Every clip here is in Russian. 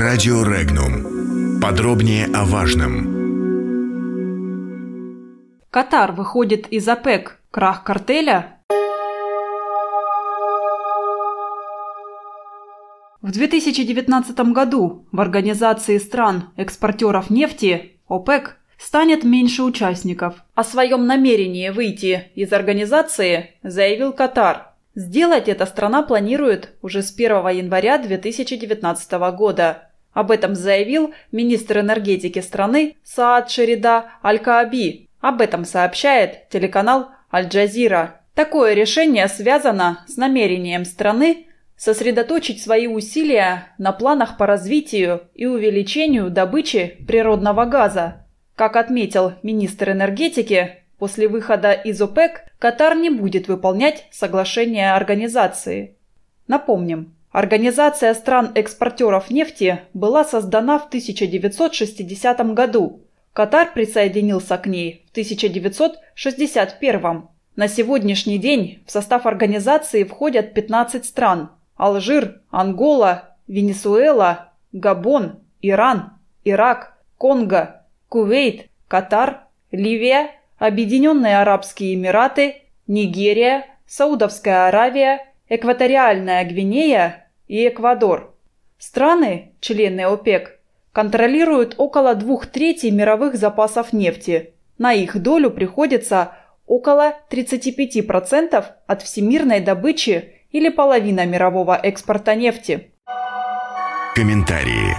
Радио Регнум. Подробнее о важном. Катар выходит из ОПЕК. Крах картеля? В 2019 году в Организации стран-экспортеров нефти ОПЕК станет меньше участников. О своем намерении выйти из организации заявил Катар. Сделать это страна планирует уже с 1 января 2019 года. Об этом заявил министр энергетики страны Саад Шерида Аль-Кааби об этом сообщает телеканал Аль-Джазира. Такое решение связано с намерением страны сосредоточить свои усилия на планах по развитию и увеличению добычи природного газа. Как отметил министр энергетики, после выхода из ОПЕК Катар не будет выполнять соглашение организации. Напомним, Организация стран-экспортеров нефти была создана в 1960 году. Катар присоединился к ней в 1961 На сегодняшний день в состав организации входят 15 стран – Алжир, Ангола, Венесуэла, Габон, Иран, Ирак, Конго, Кувейт, Катар, Ливия, Объединенные Арабские Эмираты, Нигерия, Саудовская Аравия, Экваториальная Гвинея и Эквадор. Страны, члены ОПЕК, контролируют около двух третей мировых запасов нефти. На их долю приходится около 35% от всемирной добычи или половина мирового экспорта нефти. Комментарии.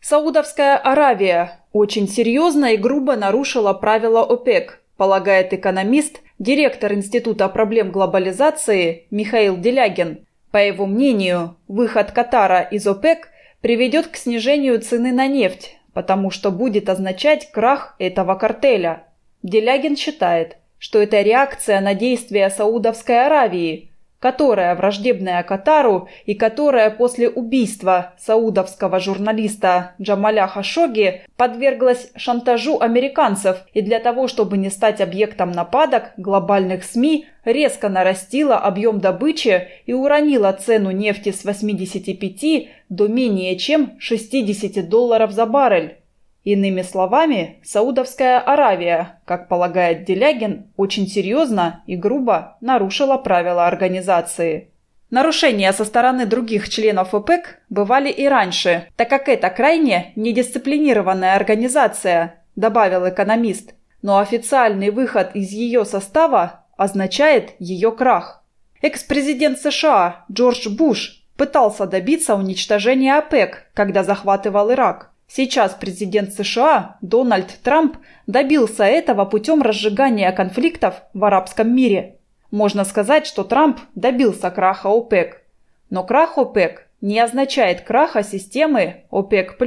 Саудовская Аравия очень серьезно и грубо нарушила правила ОПЕК, полагает экономист, директор Института проблем глобализации Михаил Делягин. По его мнению, выход Катара из ОПЕК – приведет к снижению цены на нефть, потому что будет означать крах этого картеля. Делягин считает, что это реакция на действия Саудовской Аравии, которая враждебная Катару и которая после убийства саудовского журналиста Джамаля Хашоги подверглась шантажу американцев и для того, чтобы не стать объектом нападок глобальных СМИ, резко нарастила объем добычи и уронила цену нефти с 85 до менее чем 60 долларов за баррель. Иными словами, Саудовская Аравия, как полагает Делягин, очень серьезно и грубо нарушила правила организации. Нарушения со стороны других членов ОПЕК бывали и раньше, так как это крайне недисциплинированная организация, добавил экономист. Но официальный выход из ее состава означает ее крах. Экс-президент США Джордж Буш пытался добиться уничтожения ОПЕК, когда захватывал Ирак. Сейчас президент США Дональд Трамп добился этого путем разжигания конфликтов в арабском мире. Можно сказать, что Трамп добился краха ОПЕК. Но крах ОПЕК не означает краха системы ОПЕК+,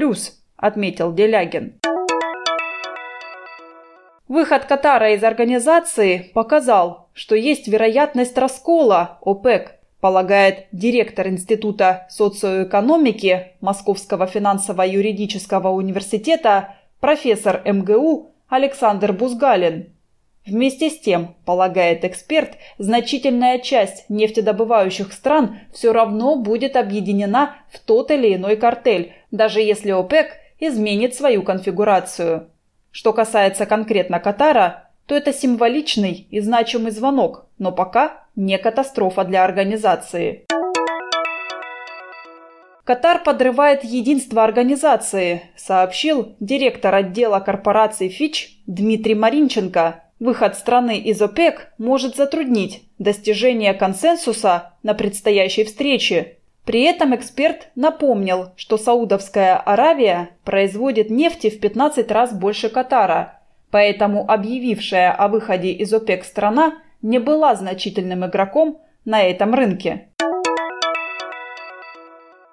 отметил Делягин. Выход Катара из организации показал, что есть вероятность раскола ОПЕК – полагает директор Института социоэкономики Московского финансово-юридического университета профессор МГУ Александр Бузгалин. Вместе с тем, полагает эксперт, значительная часть нефтедобывающих стран все равно будет объединена в тот или иной картель, даже если ОПЕК изменит свою конфигурацию. Что касается конкретно Катара, то это символичный и значимый звонок, но пока не катастрофа для организации. Катар подрывает единство организации, сообщил директор отдела корпораций Фич Дмитрий Маринченко. Выход страны из ОПЕК может затруднить достижение консенсуса на предстоящей встрече. При этом эксперт напомнил, что Саудовская Аравия производит нефти в 15 раз больше Катара, поэтому объявившая о выходе из ОПЕК страна не была значительным игроком на этом рынке.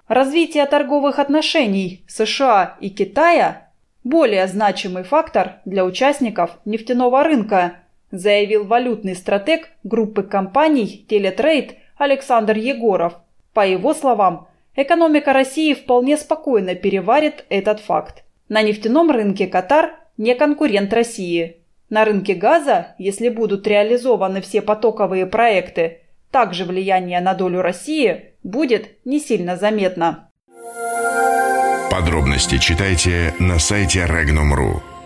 Развитие торговых отношений США и Китая – более значимый фактор для участников нефтяного рынка, заявил валютный стратег группы компаний Телетрейд Александр Егоров. По его словам, экономика России вполне спокойно переварит этот факт. На нефтяном рынке Катар не конкурент России – на рынке газа, если будут реализованы все потоковые проекты, также влияние на долю России будет не сильно заметно. Подробности читайте на сайте Regnum.ru.